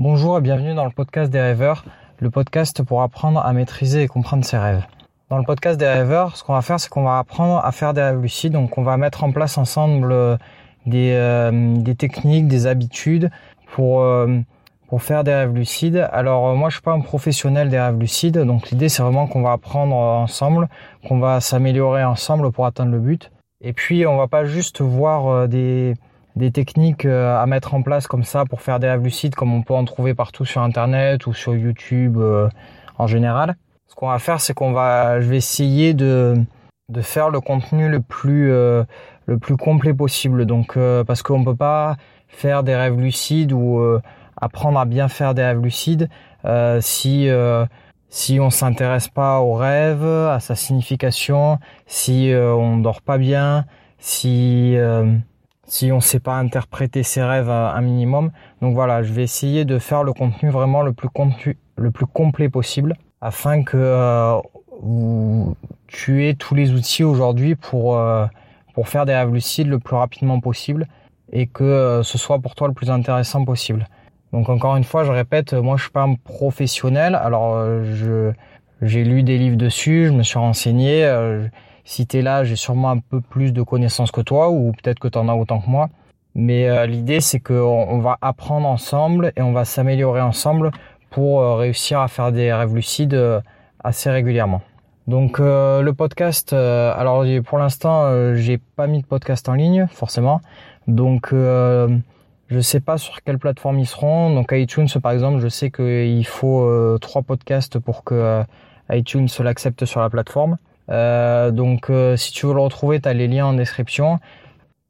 Bonjour et bienvenue dans le podcast des rêveurs, le podcast pour apprendre à maîtriser et comprendre ses rêves. Dans le podcast des rêveurs, ce qu'on va faire, c'est qu'on va apprendre à faire des rêves lucides. Donc, on va mettre en place ensemble euh, des, euh, des techniques, des habitudes pour euh, pour faire des rêves lucides. Alors, moi, je suis pas un professionnel des rêves lucides. Donc, l'idée, c'est vraiment qu'on va apprendre ensemble, qu'on va s'améliorer ensemble pour atteindre le but. Et puis, on va pas juste voir des des techniques euh, à mettre en place comme ça pour faire des rêves lucides comme on peut en trouver partout sur internet ou sur YouTube euh, en général. Ce qu'on va faire c'est qu'on va je vais essayer de de faire le contenu le plus euh, le plus complet possible donc parce qu'on peut pas faire des rêves lucides ou apprendre à bien faire des rêves lucides si si on s'intéresse pas au rêve, à sa signification, si on dort pas bien, si si on ne sait pas interpréter ses rêves un minimum. Donc voilà, je vais essayer de faire le contenu vraiment le plus, le plus complet possible afin que euh, vous, tu aies tous les outils aujourd'hui pour, euh, pour faire des rêves lucides le plus rapidement possible et que euh, ce soit pour toi le plus intéressant possible. Donc encore une fois, je répète, moi je suis pas un professionnel, alors je j'ai lu des livres dessus, je me suis renseigné, si tu es là, j'ai sûrement un peu plus de connaissances que toi, ou peut-être que tu en as autant que moi. Mais euh, l'idée, c'est qu'on on va apprendre ensemble et on va s'améliorer ensemble pour euh, réussir à faire des rêves lucides euh, assez régulièrement. Donc le podcast, alors pour l'instant, j'ai pas mis de podcast en ligne, forcément. Donc je sais pas sur quelle plateforme ils seront. Donc iTunes, par exemple, je sais qu'il faut trois podcasts pour que iTunes l'accepte sur la plateforme. Euh, donc euh, si tu veux le retrouver, tu les liens en description.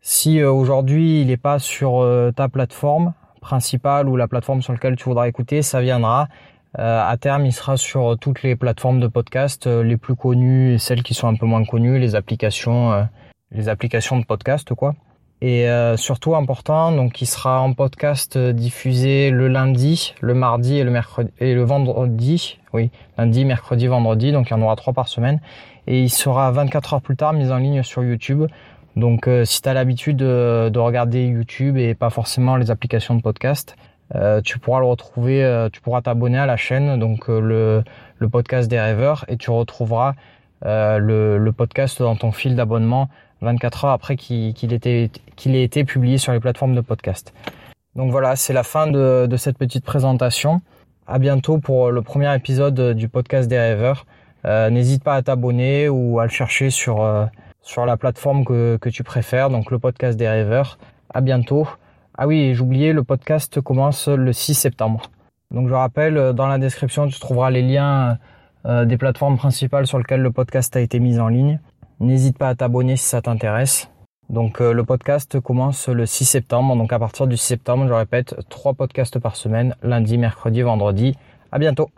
Si euh, aujourd'hui il n'est pas sur ta plateforme principale ou la plateforme sur laquelle tu voudras écouter, ça viendra. à terme, il sera sur toutes les plateformes de podcast les plus connues et celles qui sont un peu moins connues, les applications, les applications de podcast quoi. Et surtout important, donc il sera en podcast diffusé le lundi, le mardi et le mercredi et le vendredi. Oui, lundi, mercredi, vendredi. Donc il y en aura trois par semaine et il sera 24 heures plus tard mis en ligne sur YouTube. Donc euh, si tu as l'habitude de, regarder YouTube et pas forcément les applications de podcast, euh, tu pourras le retrouver, euh, tu pourras t'abonner à la chaîne, donc le, le, podcast des rêveurs, et tu retrouveras le, le, podcast dans ton fil d'abonnement 24 heures après qu'il ait été publié sur les plateformes de podcast. Donc voilà, c'est la fin de, cette petite présentation. À bientôt pour le premier épisode du podcast des rêveurs. Euh, n'hésite pas à t'abonner ou à le chercher sur, euh, sur la plateforme que, que tu préfères, donc le podcast des rêveurs. À bientôt. Ah oui, j'oubliais, le podcast commence le 6 septembre. Donc je rappelle, euh, dans la description, tu trouveras les liens des plateformes principales sur lesquelles le podcast a été mis en ligne. N'hésite pas à t'abonner si ça t'intéresse. Donc le podcast commence le 6 septembre. Donc à partir du 6 septembre, je répète, trois podcasts par semaine, lundi, mercredi, vendredi. À bientôt.